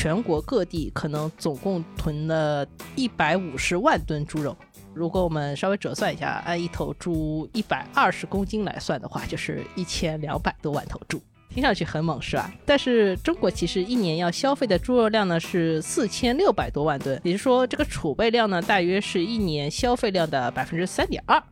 全国各地可能总共囤了一百五十万吨猪肉。如果我们稍微折算一下，按一头猪一百二十公斤来算的话，就是一千两百多万头猪。听上去很猛是吧？但是中国其实一年要消费的猪肉量呢是四千六百多万吨，也就是说这个储备量呢大约是一年消费量的百分之三点二。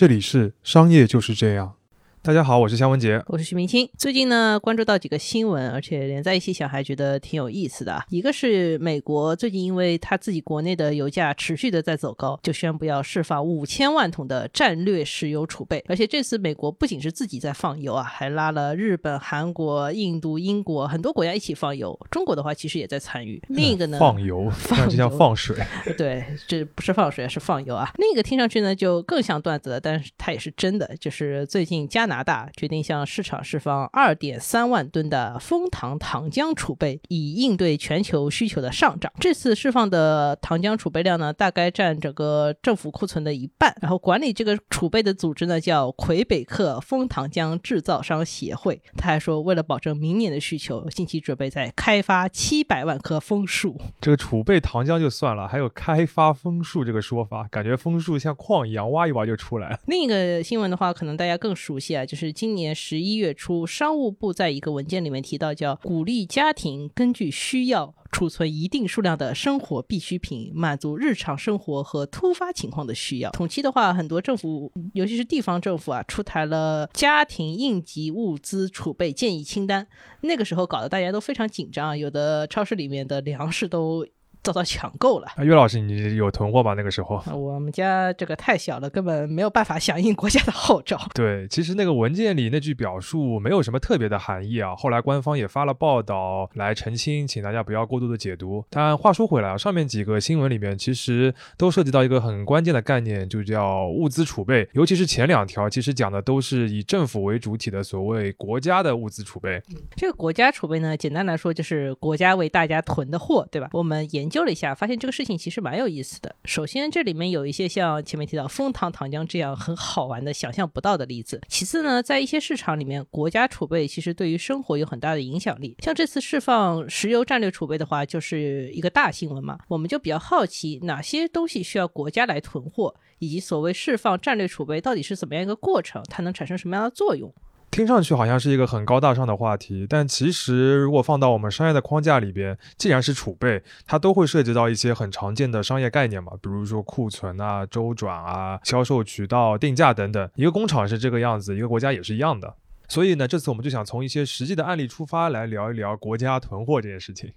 这里是商业就是这样。大家好，我是肖文杰，我是徐明清。最近呢，关注到几个新闻，而且连在一起想，还觉得挺有意思的。一个是美国最近因为他自己国内的油价持续的在走高，就宣布要释放五千万桶的战略石油储备。而且这次美国不仅是自己在放油啊，还拉了日本、韩国、印度、英国很多国家一起放油。中国的话其实也在参与。另一个呢，放油，放就像放水。对，这不是放水，是放油啊。另一个听上去呢就更像段子了，但是它也是真的，就是最近加。加拿大决定向市场释放二点三万吨的枫糖糖浆储备，以应对全球需求的上涨。这次释放的糖浆储备量呢，大概占整个政府库存的一半。然后管理这个储备的组织呢，叫魁北克枫糖浆制造商协会。他还说，为了保证明年的需求，近期准备再开发七百万棵枫树。这个储备糖浆就算了，还有开发枫树这个说法，感觉枫树像矿一样，挖一挖就出来。另一个新闻的话，可能大家更熟悉啊。就是今年十一月初，商务部在一个文件里面提到，叫鼓励家庭根据需要储存一定数量的生活必需品，满足日常生活和突发情况的需要。统计的话，很多政府，尤其是地方政府啊，出台了家庭应急物资储备建议清单。那个时候搞得大家都非常紧张，有的超市里面的粮食都。遭到抢购了。啊岳老师，你有囤货吧？那个时候，我们家这个太小了，根本没有办法响应国家的号召。对，其实那个文件里那句表述没有什么特别的含义啊。后来官方也发了报道来澄清，请大家不要过度的解读。但话说回来啊，上面几个新闻里面其实都涉及到一个很关键的概念，就叫物资储备。尤其是前两条，其实讲的都是以政府为主体的所谓国家的物资储备。这个国家储备呢，简单来说就是国家为大家囤的货，对吧？我们研。究了一下，发现这个事情其实蛮有意思的。首先，这里面有一些像前面提到蜂糖糖浆这样很好玩的、想象不到的例子。其次呢，在一些市场里面，国家储备其实对于生活有很大的影响力。像这次释放石油战略储备的话，就是一个大新闻嘛。我们就比较好奇，哪些东西需要国家来囤货，以及所谓释放战略储备到底是怎么样一个过程，它能产生什么样的作用？听上去好像是一个很高大上的话题，但其实如果放到我们商业的框架里边，既然是储备，它都会涉及到一些很常见的商业概念嘛，比如说库存啊、周转啊、销售渠道、定价等等。一个工厂是这个样子，一个国家也是一样的。所以呢，这次我们就想从一些实际的案例出发，来聊一聊国家囤货这件事情。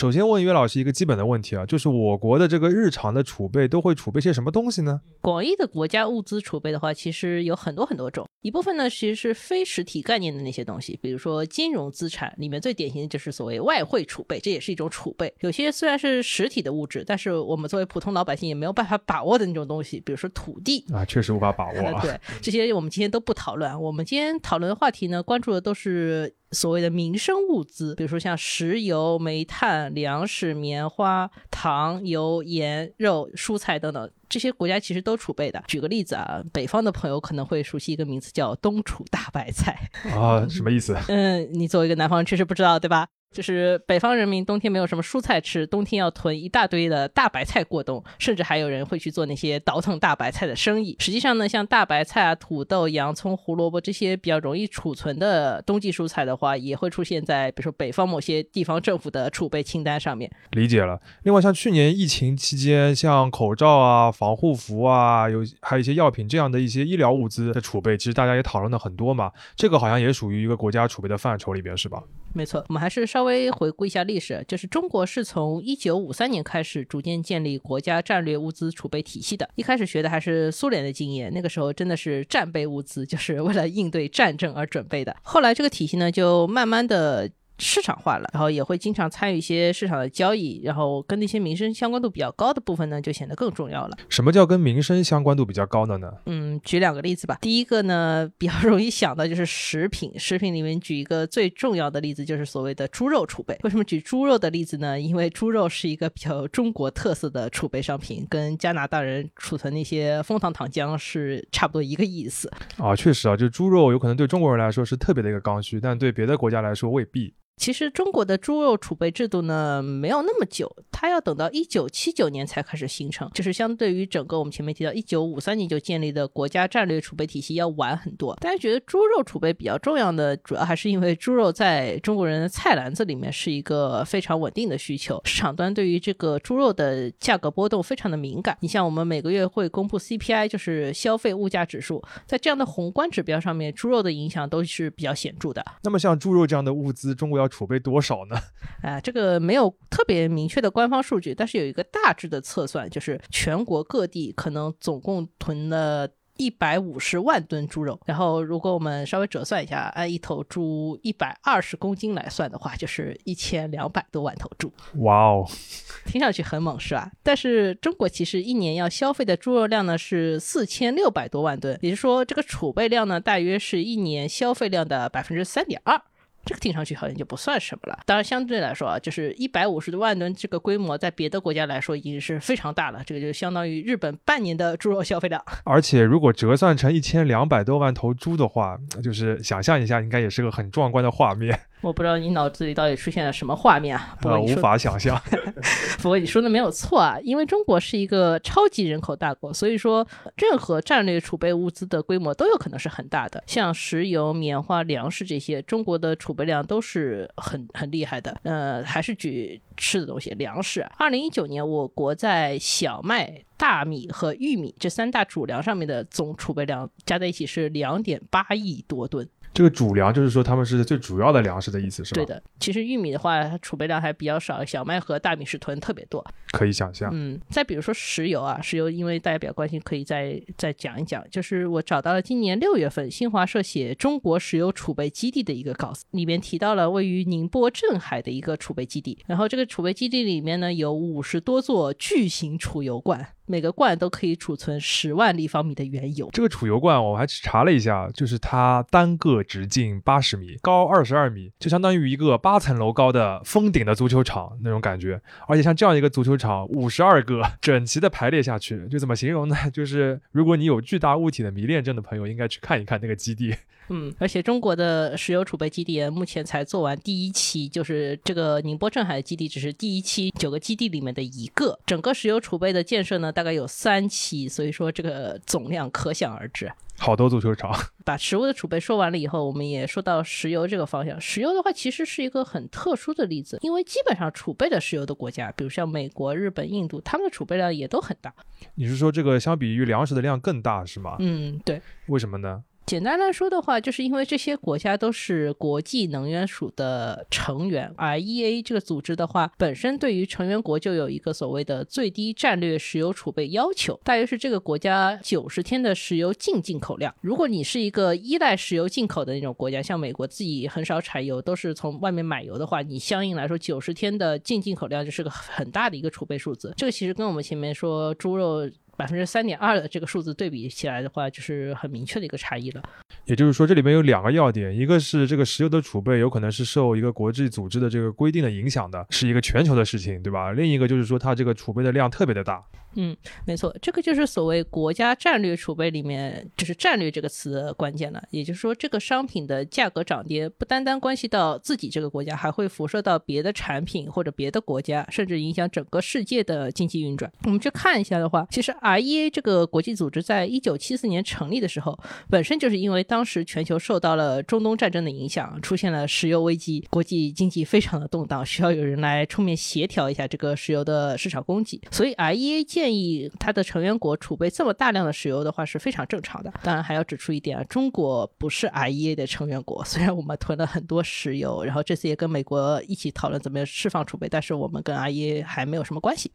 首先问岳老师一个基本的问题啊，就是我国的这个日常的储备都会储备些什么东西呢？广义的国家物资储备的话，其实有很多很多种。一部分呢，其实是非实体概念的那些东西，比如说金融资产里面最典型的就是所谓外汇储备，这也是一种储备。有些虽然是实体的物质，但是我们作为普通老百姓也没有办法把握的那种东西，比如说土地啊，确实无法把握。对，这些我们今天都不讨论。我们今天讨论的话题呢，关注的都是。所谓的民生物资，比如说像石油、煤炭、粮食、棉花、糖、油、盐、肉、蔬菜等等，这些国家其实都储备的。举个例子啊，北方的朋友可能会熟悉一个名字叫冬储大白菜啊，什么意思？嗯，你作为一个南方人确实不知道，对吧？就是北方人民冬天没有什么蔬菜吃，冬天要囤一大堆的大白菜过冬，甚至还有人会去做那些倒腾大白菜的生意。实际上呢，像大白菜啊、土豆、洋葱、胡萝卜这些比较容易储存的冬季蔬菜的话，也会出现在比如说北方某些地方政府的储备清单上面。理解了。另外，像去年疫情期间，像口罩啊、防护服啊，有还有一些药品这样的一些医疗物资的储备，其实大家也讨论的很多嘛。这个好像也属于一个国家储备的范畴里边，是吧？没错，我们还是稍微回顾一下历史，就是中国是从一九五三年开始逐渐建立国家战略物资储备体系的。一开始学的还是苏联的经验，那个时候真的是战备物资，就是为了应对战争而准备的。后来这个体系呢，就慢慢的。市场化了，然后也会经常参与一些市场的交易，然后跟那些民生相关度比较高的部分呢，就显得更重要了。什么叫跟民生相关度比较高的呢？嗯，举两个例子吧。第一个呢，比较容易想到就是食品，食品里面举一个最重要的例子就是所谓的猪肉储备。为什么举猪肉的例子呢？因为猪肉是一个比较中国特色的储备商品，跟加拿大人储存那些蜂糖糖浆是差不多一个意思。啊，确实啊，就猪肉有可能对中国人来说是特别的一个刚需，但对别的国家来说未必。其实中国的猪肉储备制度呢，没有那么久，它要等到一九七九年才开始形成，就是相对于整个我们前面提到一九五三年就建立的国家战略储备体系要晚很多。大家觉得猪肉储备比较重要的，主要还是因为猪肉在中国人的菜篮子里面是一个非常稳定的需求，市场端对于这个猪肉的价格波动非常的敏感。你像我们每个月会公布 CPI，就是消费物价指数，在这样的宏观指标上面，猪肉的影响都是比较显著的。那么像猪肉这样的物资，中国要储备多少呢？啊，这个没有特别明确的官方数据，但是有一个大致的测算，就是全国各地可能总共囤了。一百五十万吨猪肉，然后如果我们稍微折算一下，按一头猪一百二十公斤来算的话，就是一千两百多万头猪。哇哦，听上去很猛是吧？但是中国其实一年要消费的猪肉量呢是四千六百多万吨，也就是说这个储备量呢大约是一年消费量的百分之三点二。这个听上去好像就不算什么了。当然，相对来说啊，就是一百五十多万吨这个规模，在别的国家来说已经是非常大了。这个就相当于日本半年的猪肉消费量。而且，如果折算成一千两百多万头猪的话，就是想象一下，应该也是个很壮观的画面。我不知道你脑子里到底出现了什么画面啊？呃，无法想象。不过你说的没有错啊，因为中国是一个超级人口大国，所以说任何战略储备物资的规模都有可能是很大的。像石油、棉花、粮食这些，中国的储备量都是很很厉害的。呃，还是举吃的东西，粮食。二零一九年，我国在小麦、大米和玉米这三大主粮上面的总储备量加在一起是两点八亿多吨。这个主粮就是说他们是最主要的粮食的意思，是吧？对的。其实玉米的话，它储备量还比较少，小麦和大米是囤特别多。可以想象。嗯，再比如说石油啊，石油因为大家比较关心，可以再再讲一讲。就是我找到了今年六月份新华社写中国石油储备基地的一个稿子，里面提到了位于宁波镇海的一个储备基地。然后这个储备基地里面呢，有五十多座巨型储油罐。每个罐都可以储存十万立方米的原油。这个储油罐我还查了一下，就是它单个直径八十米，高二十二米，就相当于一个八层楼高的封顶的足球场那种感觉。而且像这样一个足球场，五十二个整齐的排列下去，就怎么形容呢？就是如果你有巨大物体的迷恋症的朋友，应该去看一看那个基地。嗯，而且中国的石油储备基地目前才做完第一期，就是这个宁波镇海的基地只是第一期九个基地里面的一个。整个石油储备的建设呢，大概有三期，所以说这个总量可想而知。好多足球场。把食物的储备说完了以后，我们也说到石油这个方向。石油的话，其实是一个很特殊的例子，因为基本上储备的石油的国家，比如像美国、日本、印度，他们的储备量也都很大。你是说这个相比于粮食的量更大是吗？嗯，对。为什么呢？简单来说的话，就是因为这些国家都是国际能源署的成员，IEA 这个组织的话，本身对于成员国就有一个所谓的最低战略石油储备要求，大约是这个国家九十天的石油净进口量。如果你是一个依赖石油进口的那种国家，像美国自己很少产油，都是从外面买油的话，你相应来说九十天的净进口量就是个很大的一个储备数字。这个其实跟我们前面说猪肉。百分之三点二的这个数字对比起来的话，就是很明确的一个差异了。也就是说，这里面有两个要点，一个是这个石油的储备有可能是受一个国际组织的这个规定的影响的，是一个全球的事情，对吧？另一个就是说，它这个储备的量特别的大。嗯，没错，这个就是所谓国家战略储备里面，就是“战略”这个词的关键了。也就是说，这个商品的价格涨跌不单单关系到自己这个国家，还会辐射到别的产品或者别的国家，甚至影响整个世界的经济运转。我们去看一下的话，其实 IEA 这个国际组织在一九七四年成立的时候，本身就是因为当时全球受到了中东战争的影响，出现了石油危机，国际经济非常的动荡，需要有人来出面协调一下这个石油的市场供给，所以 IEA 建议它的成员国储备这么大量的石油的话是非常正常的。当然还要指出一点啊，中国不是 IEA 的成员国，虽然我们囤了很多石油，然后这次也跟美国一起讨论怎么样释放储备，但是我们跟 IEA 还没有什么关系。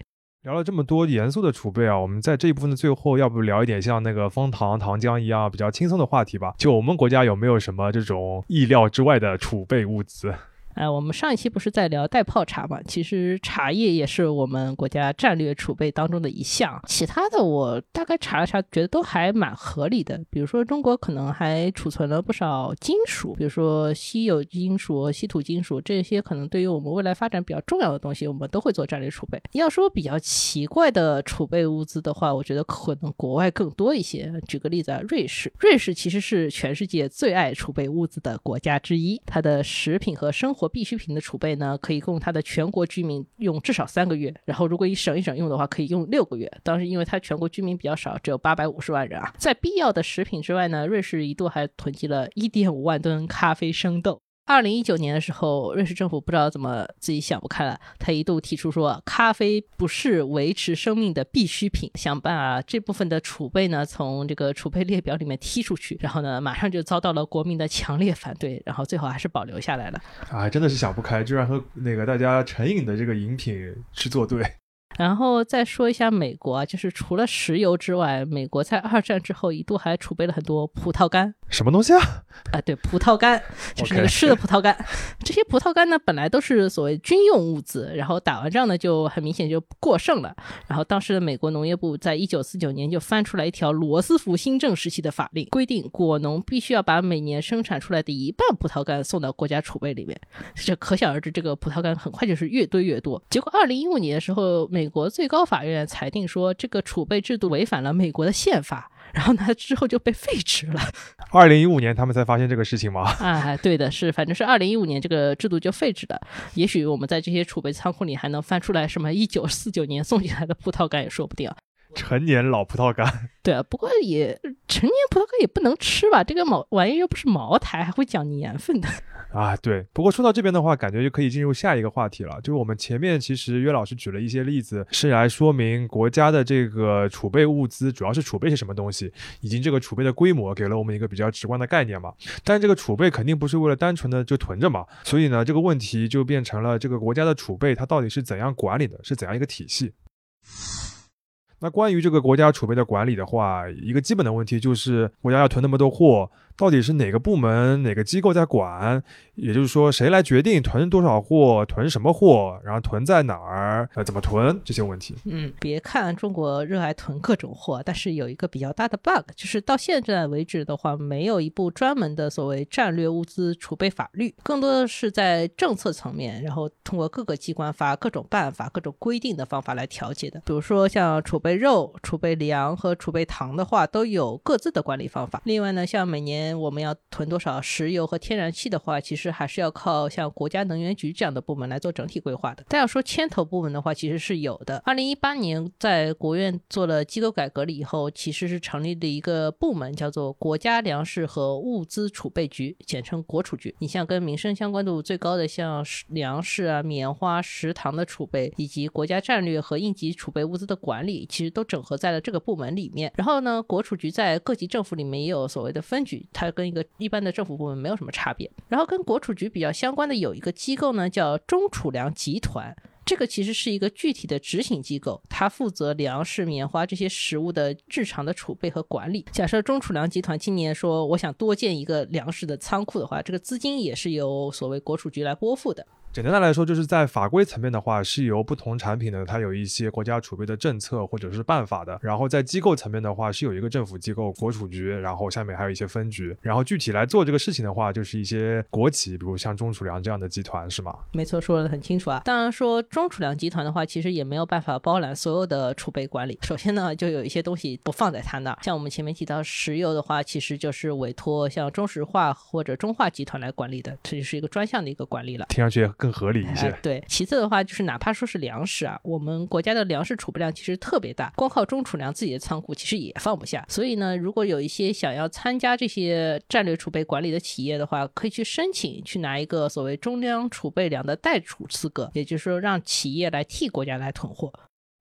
聊了这么多严肃的储备啊，我们在这一部分的最后，要不聊一点像那个蜂糖糖浆一样比较轻松的话题吧？就我们国家有没有什么这种意料之外的储备物资？哎，我们上一期不是在聊代泡茶嘛？其实茶叶也是我们国家战略储备当中的一项。其他的我大概查了查，觉得都还蛮合理的。比如说中国可能还储存了不少金属，比如说稀有金属、稀土金属这些，可能对于我们未来发展比较重要的东西，我们都会做战略储备。要说比较奇怪的储备物资的话，我觉得可能国外更多一些。举个例子啊，瑞士，瑞士其实是全世界最爱储备物资的国家之一，它的食品和生活必需品的储备呢，可以供它的全国居民用至少三个月。然后如果一省一省用的话，可以用六个月。当时因为它全国居民比较少，只有八百五十万人啊，在必要的食品之外呢，瑞士一度还囤积了一点五万吨咖啡生豆。二零一九年的时候，瑞士政府不知道怎么自己想不开了，他一度提出说，咖啡不是维持生命的必需品，想把这部分的储备呢从这个储备列表里面踢出去，然后呢马上就遭到了国民的强烈反对，然后最后还是保留下来了。啊，真的是想不开，居然和那个大家成瘾的这个饮品去作对。然后再说一下美国啊，就是除了石油之外，美国在二战之后一度还储备了很多葡萄干。什么东西啊？啊，对，葡萄干 就是那个吃的葡萄干。这些葡萄干呢，本来都是所谓军用物资，然后打完仗呢，就很明显就过剩了。然后当时的美国农业部在一九四九年就翻出来一条罗斯福新政时期的法令，规定果农必须要把每年生产出来的一半葡萄干送到国家储备里面。这可想而知，这个葡萄干很快就是越堆越多。结果二零一五年的时候，美国最高法院裁定说，这个储备制度违反了美国的宪法。然后呢，之后就被废止了。二零一五年他们才发现这个事情吗？啊，对的，是，反正是二零一五年这个制度就废止了。也许我们在这些储备仓库里还能翻出来什么一九四九年送进来的葡萄干也说不定。陈年老葡萄干。对啊，不过也陈年葡萄干也不能吃吧？这个毛玩意又不是茅台，还会讲年份的。啊，对。不过说到这边的话，感觉就可以进入下一个话题了。就是我们前面其实约老师举了一些例子，是来说明国家的这个储备物资主要是储备些什么东西，以及这个储备的规模，给了我们一个比较直观的概念嘛。但这个储备肯定不是为了单纯的就囤着嘛，所以呢，这个问题就变成了这个国家的储备它到底是怎样管理的，是怎样一个体系？那关于这个国家储备的管理的话，一个基本的问题就是国家要囤那么多货。到底是哪个部门、哪个机构在管？也就是说，谁来决定囤多少货、囤什么货，然后囤在哪儿、呃，怎么囤这些问题？嗯，别看中国热爱囤各种货，但是有一个比较大的 bug，就是到现在为止的话，没有一部专门的所谓战略物资储备法律，更多的是在政策层面，然后通过各个机关发各种办法、各种规定的方法来调节的。比如说像储备肉、储备粮和储备糖的话，都有各自的管理方法。另外呢，像每年我们要囤多少石油和天然气的话，其实还是要靠像国家能源局这样的部门来做整体规划的。但要说牵头部门的话，其实是有的。二零一八年在国院做了机构改革了以后，其实是成立了一个部门，叫做国家粮食和物资储备局，简称国储局。你像跟民生相关度最高的，像粮食啊、棉花、食糖的储备，以及国家战略和应急储备物资的管理，其实都整合在了这个部门里面。然后呢，国储局在各级政府里面也有所谓的分局，它跟一个一般的政府部门没有什么差别，然后跟国储局比较相关的有一个机构呢，叫中储粮集团，这个其实是一个具体的执行机构，它负责粮食、棉花这些食物的日常的储备和管理。假设中储粮集团今年说我想多建一个粮食的仓库的话，这个资金也是由所谓国储局来拨付的。简单的来说，就是在法规层面的话，是由不同产品呢，它有一些国家储备的政策或者是办法的。然后在机构层面的话，是有一个政府机构国储局，然后下面还有一些分局。然后具体来做这个事情的话，就是一些国企，比如像中储粮这样的集团，是吗？没错，说的很清楚啊。当然说中储粮集团的话，其实也没有办法包揽所有的储备管理。首先呢，就有一些东西不放在他那儿，像我们前面提到石油的话，其实就是委托像中石化或者中化集团来管理的，这就是一个专项的一个管理了。听上去也更合理一些。对，其次的话就是哪怕说是粮食啊，我们国家的粮食储备量其实特别大，光靠中储粮自己的仓库其实也放不下。所以呢，如果有一些想要参加这些战略储备管理的企业的话，可以去申请去拿一个所谓中央储备粮的代储资格，也就是说让企业来替国家来囤货。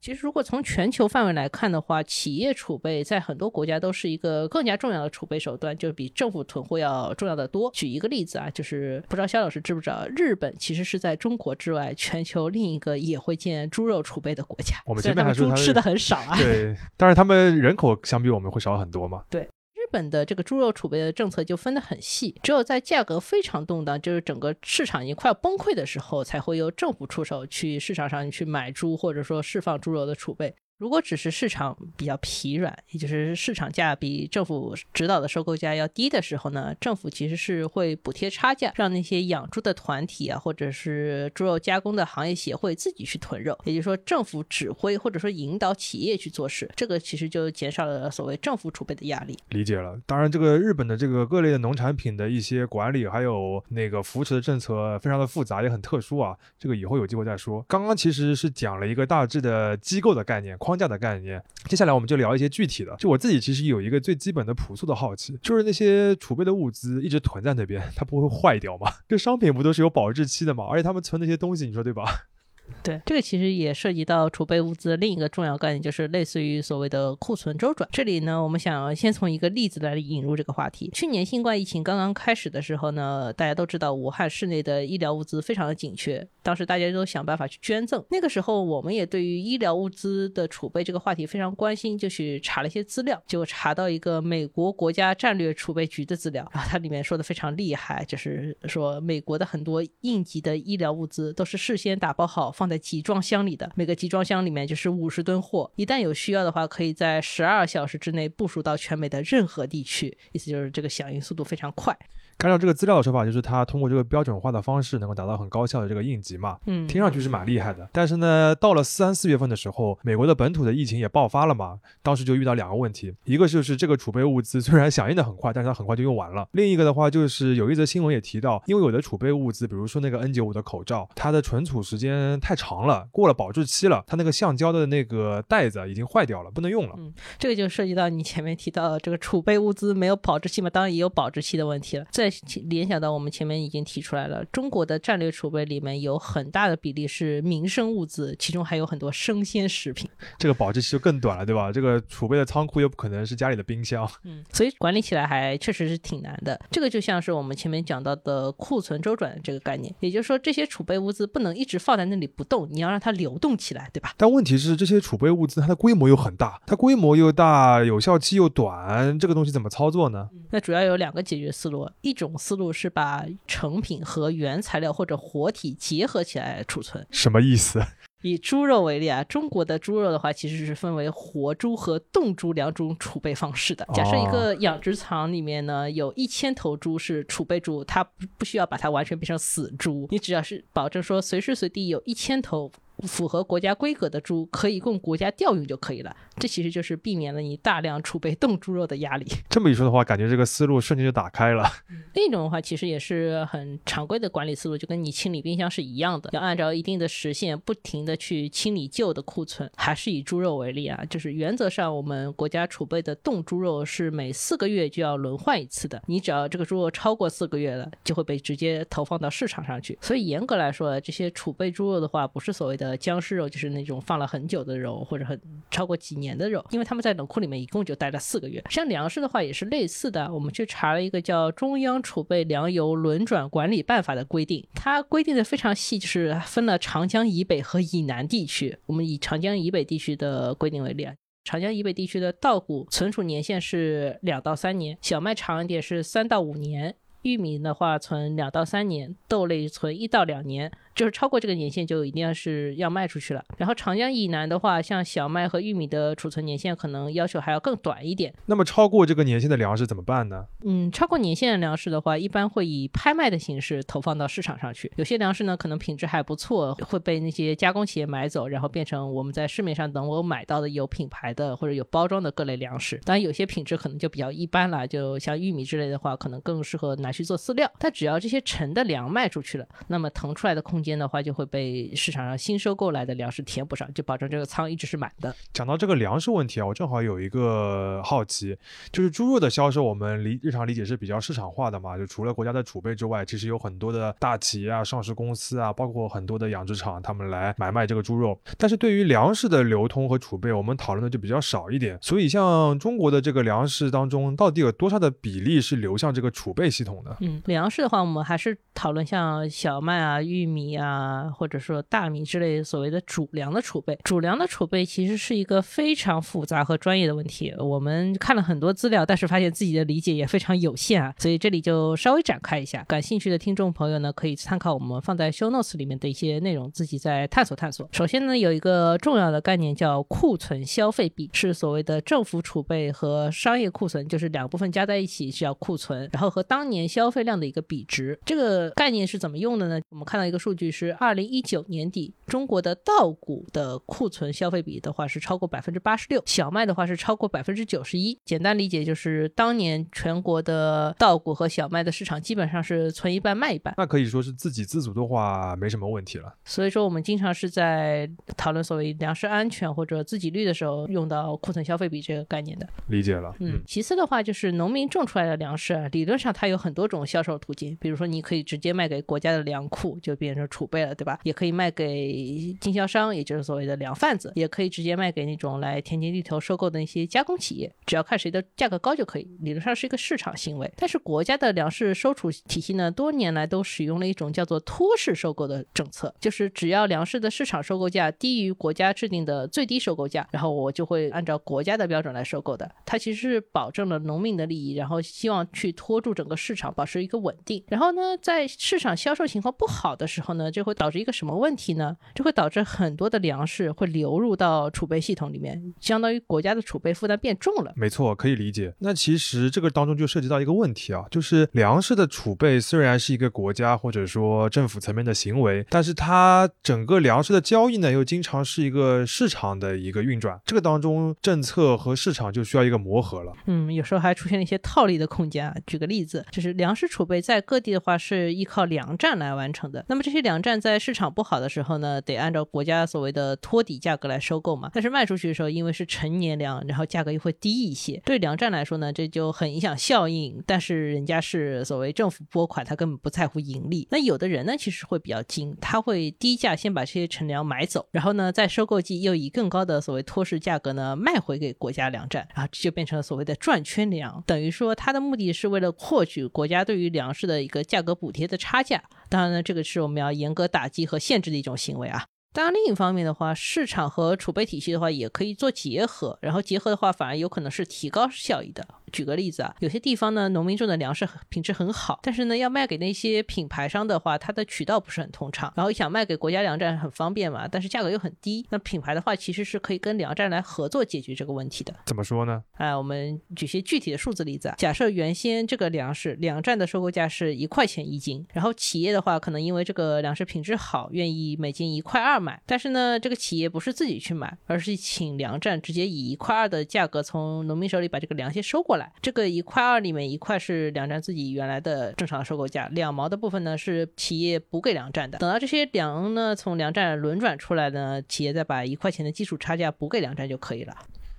其实，如果从全球范围来看的话，企业储备在很多国家都是一个更加重要的储备手段，就是比政府囤货要重要的多。举一个例子啊，就是不知道肖老师知不知道，日本其实是在中国之外全球另一个也会建猪肉储备的国家。我们这边还猪吃的很少啊。对，但是他们人口相比我们会少很多嘛。对。本的这个猪肉储备的政策就分得很细，只有在价格非常动荡，就是整个市场已经快要崩溃的时候，才会由政府出手去市场上去买猪，或者说释放猪肉的储备。如果只是市场比较疲软，也就是市场价比政府指导的收购价要低的时候呢，政府其实是会补贴差价，让那些养猪的团体啊，或者是猪肉加工的行业协会自己去囤肉。也就是说，政府指挥或者说引导企业去做事，这个其实就减少了所谓政府储备的压力。理解了。当然，这个日本的这个各类的农产品的一些管理，还有那个扶持的政策，非常的复杂，也很特殊啊。这个以后有机会再说。刚刚其实是讲了一个大致的机构的概念。框框架的概念，接下来我们就聊一些具体的。就我自己其实有一个最基本的朴素的好奇，就是那些储备的物资一直囤在那边，它不会坏掉吗？这商品不都是有保质期的吗？而且他们存那些东西，你说对吧？对，这个其实也涉及到储备物资另一个重要概念，就是类似于所谓的库存周转。这里呢，我们想先从一个例子来引入这个话题。去年新冠疫情刚刚开始的时候呢，大家都知道武汉市内的医疗物资非常的紧缺，当时大家都想办法去捐赠。那个时候，我们也对于医疗物资的储备这个话题非常关心，就去查了一些资料，就查到一个美国国家战略储备局的资料，然后它里面说的非常厉害，就是说美国的很多应急的医疗物资都是事先打包好。放在集装箱里的每个集装箱里面就是五十吨货，一旦有需要的话，可以在十二小时之内部署到全美的任何地区。意思就是这个响应速度非常快。按照这个资料的说法，就是它通过这个标准化的方式，能够达到很高效的这个应急嘛。嗯，听上去是蛮厉害的。但是呢，到了三四月份的时候，美国的本土的疫情也爆发了嘛。当时就遇到两个问题，一个就是这个储备物资虽然响应的很快，但是它很快就用完了。另一个的话，就是有一则新闻也提到，因为有的储备物资，比如说那个 N95 的口罩，它的存储时间太长了，过了保质期了，它那个橡胶的那个袋子已经坏掉了，不能用了。嗯，这个就涉及到你前面提到的这个储备物资没有保质期嘛，当然也有保质期的问题了。再联想到。我们前面已经提出来了，中国的战略储备里面有很大的比例是民生物资，其中还有很多生鲜食品。这个保质期就更短了，对吧？这个储备的仓库又不可能是家里的冰箱，嗯，所以管理起来还确实是挺难的。这个就像是我们前面讲到的库存周转这个概念，也就是说这些储备物资不能一直放在那里不动，你要让它流动起来，对吧？但问题是这些储备物资它的规模又很大，它规模又大，有效期又短，这个东西怎么操作呢？那主要有两个解决思路，一种思路是。把成品和原材料或者活体结合起来储存，什么意思？以猪肉为例啊，中国的猪肉的话，其实是分为活猪和冻猪两种储备方式的。假设一个养殖场里面呢，有一千头猪是储备猪，它不不需要把它完全变成死猪，你只要是保证说随时随地有一千头。符合国家规格的猪可以供国家调用就可以了，这其实就是避免了你大量储备冻猪肉的压力。这么一说的话，感觉这个思路瞬间就打开了。另一种的话，其实也是很常规的管理思路，就跟你清理冰箱是一样的，要按照一定的时限不停的去清理旧的库存。还是以猪肉为例啊，就是原则上我们国家储备的冻猪肉是每四个月就要轮换一次的，你只要这个猪肉超过四个月了，就会被直接投放到市场上去。所以严格来说，这些储备猪肉的话，不是所谓的。呃，僵尸肉就是那种放了很久的肉，或者很超过几年年的肉，因为他们在冷库里面一共就待了四个月。像粮食的话也是类似的，我们去查了一个叫《中央储备粮油轮转管理办法》的规定，它规定的非常细，就是分了长江以北和以南地区。我们以长江以北地区的规定为例啊，长江以北地区的稻谷存储年限是两到三年，小麦长一点是三到五年，玉米的话存两到三年，豆类存一到两年。就是超过这个年限就一定要是要卖出去了。然后长江以南的话，像小麦和玉米的储存年限可能要求还要更短一点。那么超过这个年限的粮食怎么办呢？嗯，超过年限的粮食的话，一般会以拍卖的形式投放到市场上去。有些粮食呢，可能品质还不错，会被那些加工企业买走，然后变成我们在市面上能够买到的有品牌的或者有包装的各类粮食。当然，有些品质可能就比较一般了，就像玉米之类的话，可能更适合拿去做饲料。但只要这些陈的粮卖出去了，那么腾出来的空间的话，就会被市场上新收购来的粮食填补上，就保证这个仓一直是满的。讲到这个粮食问题啊，我正好有一个好奇，就是猪肉的销售，我们理日常理解是比较市场化的嘛，就除了国家的储备之外，其实有很多的大企业啊、上市公司啊，包括很多的养殖场，他们来买卖这个猪肉。但是对于粮食的流通和储备，我们讨论的就比较少一点。所以像中国的这个粮食当中，到底有多少的比例是流向这个储备系统的？嗯，粮食的话，我们还是讨论像小麦啊、玉米。啊，或者说大米之类所谓的主粮的储备。主粮的储备其实是一个非常复杂和专业的问题。我们看了很多资料，但是发现自己的理解也非常有限啊，所以这里就稍微展开一下。感兴趣的听众朋友呢，可以参考我们放在 show notes 里面的一些内容，自己再探索探索。首先呢，有一个重要的概念叫库存消费比，是所谓的政府储备和商业库存，就是两部分加在一起叫库存，然后和当年消费量的一个比值。这个概念是怎么用的呢？我们看到一个数据是二零一九年底，中国的稻谷的库存消费比的话是超过百分之八十六，小麦的话是超过百分之九十一。简单理解就是当年全国的稻谷和小麦的市场基本上是存一半卖一半。那可以说是自给自足的话，没什么问题了。所以说，我们经常是在讨论所谓粮食安全或者自给率的时候，用到库存消费比这个概念的。理解了。嗯，其次的话就是农民种出来的粮食，理论上它有很多种销售途径，比如说你可以直接卖给国家的粮库，就变成储备了，对吧？也可以卖给经销商，也就是所谓的粮贩子，也可以直接卖给那种来田间地头收购的一些加工企业，只要看谁的价格高就可以，理论上是一个市场行为。但是国家的粮食收储体系呢，多年来都使用了一种叫做托市收购的政策，就是只要粮食的市场收购价低于国家制定的最低收购价，然后我就会按照国家的标准来收购的。它其实是保证了农民的利益，然后希望去拖住整个市场，保持一个稳定。然后呢，在市场销售情况不好的时候呢，就会导致一个什么问题呢？就会导致很多的粮食会流入到储备系统里面，相当于国家的储备负担变重了。没错，可以理解。那其实这个当中就涉及到一个问题啊，就是粮食的储备虽然是一个国家或者说政府层面的行为，但是它整个粮食的交易呢，又经常是一个市场的一个运转。这个当中，政策和市场就需要一个磨合了。嗯，有时候还出现了一些套利的空间啊。举个例子，就是粮食储备在各地的话是依靠粮站来完成的。那么这些粮站在市场不好的时候呢，得按照国家所谓的托底价格来收购嘛。但是卖出去的时候，因为是陈年粮，然后价格又会低一些。对粮站来说呢，这就很影响效应。但是人家是所谓政府拨款，他根本不在乎盈利。那有的人呢，其实会比较精，他会低价先把这些陈粮买走，然后呢，在收购季又以更高的所谓托市价格呢卖回给国家粮站，然后这就变成了所谓的转圈粮。等于说，他的目的是为了获取国家对于粮食的一个价格补贴的差价。当然呢，这个是我们要严格打击和限制的一种行为啊。当然，另一方面的话，市场和储备体系的话也可以做结合，然后结合的话，反而有可能是提高效益的。举个例子啊，有些地方呢，农民种的粮食品质很好，但是呢，要卖给那些品牌商的话，它的渠道不是很通畅。然后想卖给国家粮站很方便嘛，但是价格又很低。那品牌的话，其实是可以跟粮站来合作解决这个问题的。怎么说呢？哎，我们举些具体的数字例子啊。假设原先这个粮食粮站的收购价是一块钱一斤，然后企业的话，可能因为这个粮食品质好，愿意每斤一块二买。但是呢，这个企业不是自己去买，而是请粮站直接以一块二的价格从农民手里把这个粮先收过来。这个一块二里面一块是粮站自己原来的正常收购价，两毛的部分呢是企业补给粮站的。等到这些粮呢从粮站轮转出来呢，企业再把一块钱的基础差价补给粮站就可以了。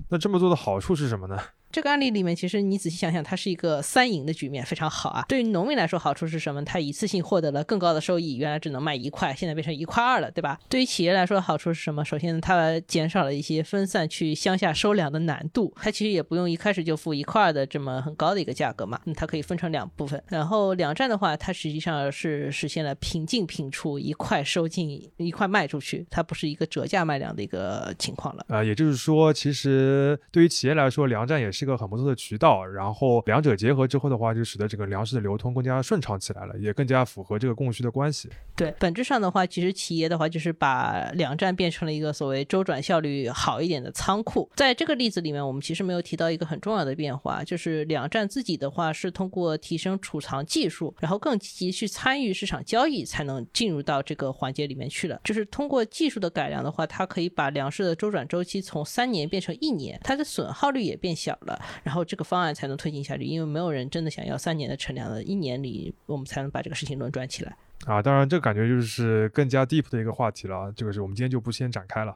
那这么做的好处是什么呢？这个案例里面，其实你仔细想想，它是一个三赢的局面，非常好啊。对于农民来说，好处是什么？他一次性获得了更高的收益，原来只能卖一块，现在变成一块二了，对吧？对于企业来说，好处是什么？首先，它减少了一些分散去乡下收粮的难度，它其实也不用一开始就付一块二的这么很高的一个价格嘛，嗯它可以分成两部分。然后粮站的话，它实际上是实现了平进平出，一块收进，一块卖出去，它不是一个折价卖粮的一个情况了。啊，也就是说，其实对于企业来说，粮站也是一个很不错的渠道。然后两者结合之后的话，就使得整个粮食的流通更加顺畅起来了，也更加符合这个供需的关系。对，本质上的话，其实企业的话就是把粮站变成了一个所谓周转效率好一点的仓库。在这个例子里面，我们其实没有提到一个很重要的变化，就是粮站自己的话是通过提升储藏技术，然后更积极去参与市场交易，才能进入到这个环节里面去了。就是通过技术的改良的话，它可以把粮食的周转周期从三年变成一年，它的损耗率也变小了。然后这个方。案才能推进下去，因为没有人真的想要三年的乘凉的，一年里我们才能把这个事情轮转起来啊！当然，这感觉就是更加 deep 的一个话题了，这个是我们今天就不先展开了。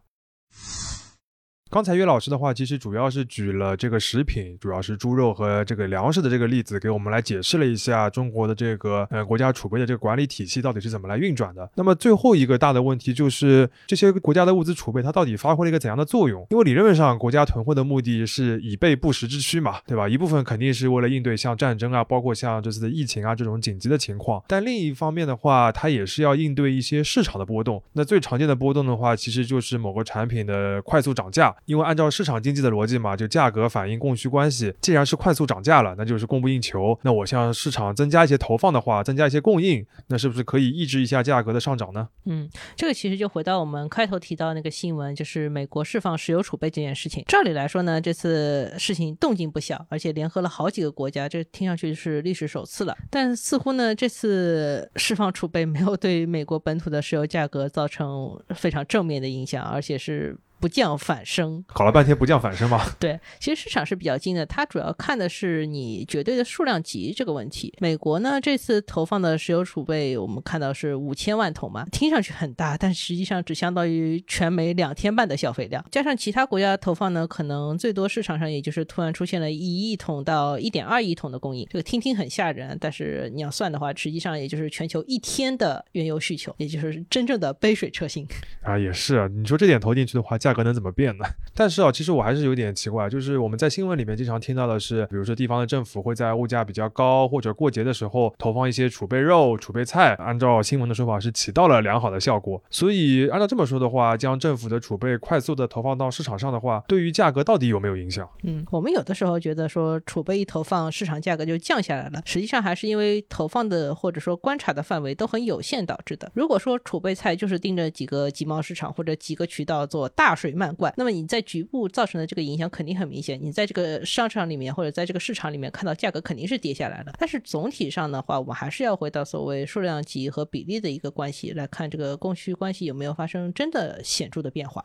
刚才岳老师的话，其实主要是举了这个食品，主要是猪肉和这个粮食的这个例子，给我们来解释了一下中国的这个呃国家储备的这个管理体系到底是怎么来运转的。那么最后一个大的问题就是这些国家的物资储备它到底发挥了一个怎样的作用？因为理论上国家囤货的目的是以备不时之需嘛，对吧？一部分肯定是为了应对像战争啊，包括像这次的疫情啊这种紧急的情况，但另一方面的话，它也是要应对一些市场的波动。那最常见的波动的话，其实就是某个产品的快速涨价，因为按照市场经济的逻辑嘛，就价格反映供需关系，既然是快速涨价了，那就是供不应求。那我向市场增加一些投放的话，增加一些供应，那是不是可以抑制一下价格的上涨呢？嗯，这个其实就回到我们开头提到那个新闻，就是美国释放石油储备这件事情。照理来说呢，这次事情动静不小，而且联合了好几个国家，这听上去是历史首次了。但似乎呢，这次释放储备没有对美国本土的石油价格造成非常正面的影响，而且是。不降反升，搞了半天不降反升嘛？对，其实市场是比较精的，它主要看的是你绝对的数量级这个问题。美国呢这次投放的石油储备，我们看到是五千万桶嘛，听上去很大，但实际上只相当于全美两天半的消费量。加上其他国家投放呢，可能最多市场上也就是突然出现了一亿桶到一点二亿桶的供应，这个听听很吓人，但是你要算的话，实际上也就是全球一天的原油需求，也就是真正的杯水车薪啊。也是啊，你说这点投进去的话，价。价格能怎么变呢？但是啊，其实我还是有点奇怪，就是我们在新闻里面经常听到的是，比如说地方的政府会在物价比较高或者过节的时候投放一些储备肉、储备菜，按照新闻的说法是起到了良好的效果。所以按照这么说的话，将政府的储备快速的投放到市场上的话，对于价格到底有没有影响？嗯，我们有的时候觉得说储备一投放，市场价格就降下来了，实际上还是因为投放的或者说观察的范围都很有限导致的。如果说储备菜就是盯着几个集贸市场或者几个渠道做大。水漫灌，那么你在局部造成的这个影响肯定很明显。你在这个商场里面或者在这个市场里面看到价格肯定是跌下来了。但是总体上的话，我们还是要回到所谓数量级和比例的一个关系来看，这个供需关系有没有发生真的显著的变化？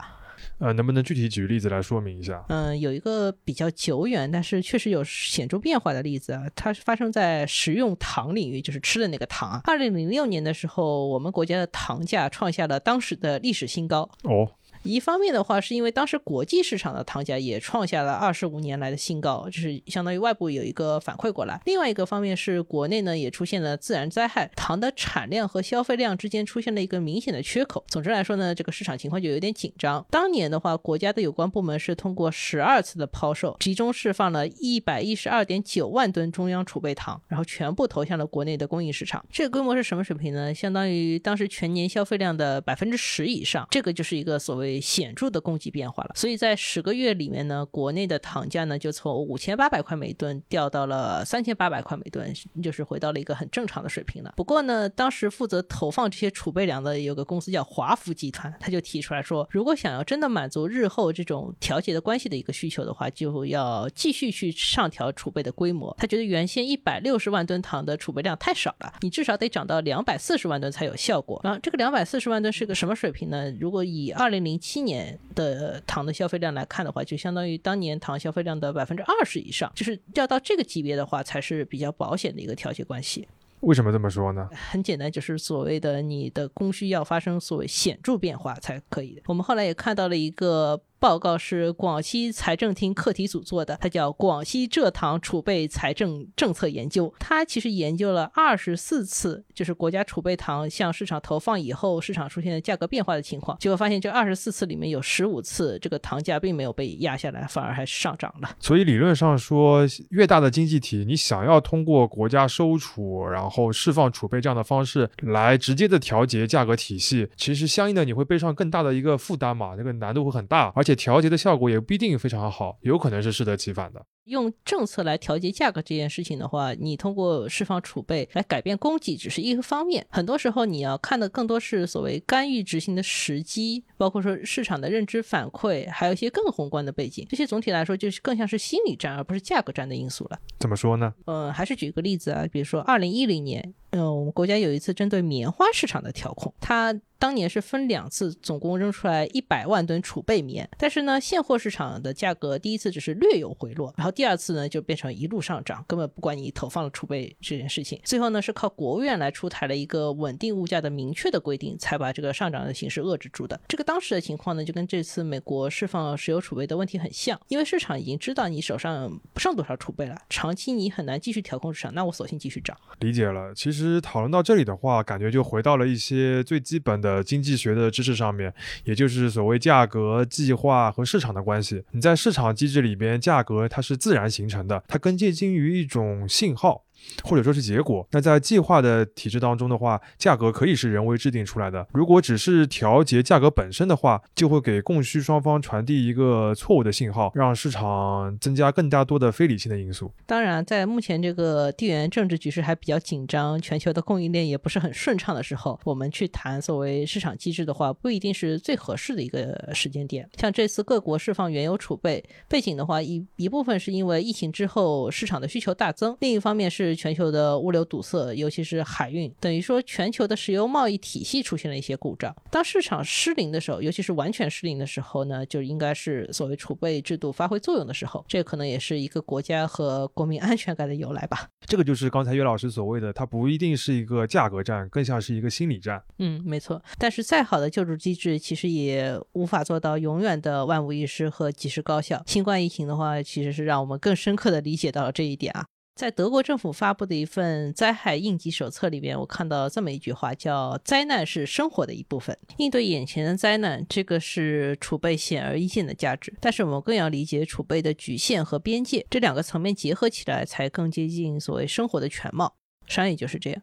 呃，能不能具体举个例子来说明一下？嗯，有一个比较久远，但是确实有显著变化的例子啊，它是发生在食用糖领域，就是吃的那个糖啊。二零零六年的时候，我们国家的糖价创下了当时的历史新高。哦。一方面的话，是因为当时国际市场的糖价也创下了二十五年来的新高，就是相当于外部有一个反馈过来。另外一个方面是国内呢也出现了自然灾害，糖的产量和消费量之间出现了一个明显的缺口。总之来说呢，这个市场情况就有点紧张。当年的话，国家的有关部门是通过十二次的抛售，集中释放了一百一十二点九万吨中央储备糖，然后全部投向了国内的供应市场。这个规模是什么水平呢？相当于当时全年消费量的百分之十以上。这个就是一个所谓。显著的供给变化了，所以在十个月里面呢，国内的糖价呢就从五千八百块每吨掉到了三千八百块每吨，就是回到了一个很正常的水平了。不过呢，当时负责投放这些储备粮的有个公司叫华福集团，他就提出来说，如果想要真的满足日后这种调节的关系的一个需求的话，就要继续去上调储备的规模。他觉得原先一百六十万吨糖的储备量太少了，你至少得涨到两百四十万吨才有效果。然后这个两百四十万吨是个什么水平呢？如果以二零零七年的糖的消费量来看的话，就相当于当年糖消费量的百分之二十以上，就是掉到这个级别的话，才是比较保险的一个调节关系。为什么这么说呢？很简单，就是所谓的你的供需要发生所谓显著变化才可以。我们后来也看到了一个。报告是广西财政厅课题组做的，它叫《广西蔗糖储备财政政策研究》。它其实研究了二十四次，就是国家储备糖向市场投放以后，市场出现的价格变化的情况。结果发现，这二十四次里面有十五次，这个糖价并没有被压下来，反而还是上涨了。所以理论上说，越大的经济体，你想要通过国家收储，然后释放储备这样的方式来直接的调节价格体系，其实相应的你会背上更大的一个负担嘛，那个难度会很大，而且。调节的效果也不一定非常好，有可能是适得其反的。用政策来调节价格这件事情的话，你通过释放储备来改变供给只是一个方面，很多时候你要看的更多是所谓干预执行的时机，包括说市场的认知反馈，还有一些更宏观的背景。这些总体来说就是更像是心理战而不是价格战的因素了。怎么说呢？嗯，还是举个例子啊，比如说二零一零年。嗯，我们国家有一次针对棉花市场的调控，它。当年是分两次，总共扔出来一百万吨储备棉，但是呢，现货市场的价格第一次只是略有回落，然后第二次呢就变成一路上涨，根本不管你投放了储备这件事情。最后呢是靠国务院来出台了一个稳定物价的明确的规定，才把这个上涨的形势遏制住的。这个当时的情况呢，就跟这次美国释放石油储备的问题很像，因为市场已经知道你手上不剩多少储备了，长期你很难继续调控市场，那我索性继续涨。理解了。其实其实讨论到这里的话，感觉就回到了一些最基本的。经济学的知识上面，也就是所谓价格、计划和市场的关系。你在市场机制里边，价格它是自然形成的，它更接近于一种信号。或者说是结果。那在计划的体制当中的话，价格可以是人为制定出来的。如果只是调节价格本身的话，就会给供需双方传递一个错误的信号，让市场增加更加多的非理性的因素。当然，在目前这个地缘政治局势还比较紧张，全球的供应链也不是很顺畅的时候，我们去谈所谓市场机制的话，不一定是最合适的一个时间点。像这次各国释放原油储备背景的话，一一部分是因为疫情之后市场的需求大增，另一方面是是。全球的物流堵塞，尤其是海运，等于说全球的石油贸易体系出现了一些故障。当市场失灵的时候，尤其是完全失灵的时候呢，就应该是所谓储备制度发挥作用的时候。这可能也是一个国家和国民安全感的由来吧。这个就是刚才岳老师所谓的，它不一定是一个价格战，更像是一个心理战。嗯，没错。但是再好的救助机制，其实也无法做到永远的万无一失和及时高效。新冠疫情的话，其实是让我们更深刻的理解到了这一点啊。在德国政府发布的一份灾害应急手册里边，我看到这么一句话，叫“灾难是生活的一部分”。应对眼前的灾难，这个是储备显而易见的价值。但是我们更要理解储备的局限和边界，这两个层面结合起来，才更接近所谓生活的全貌。商业就是这样。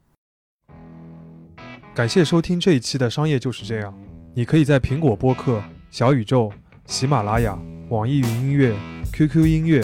感谢收听这一期的商业就是这样。你可以在苹果播客、小宇宙、喜马拉雅、网易云音乐、QQ 音乐。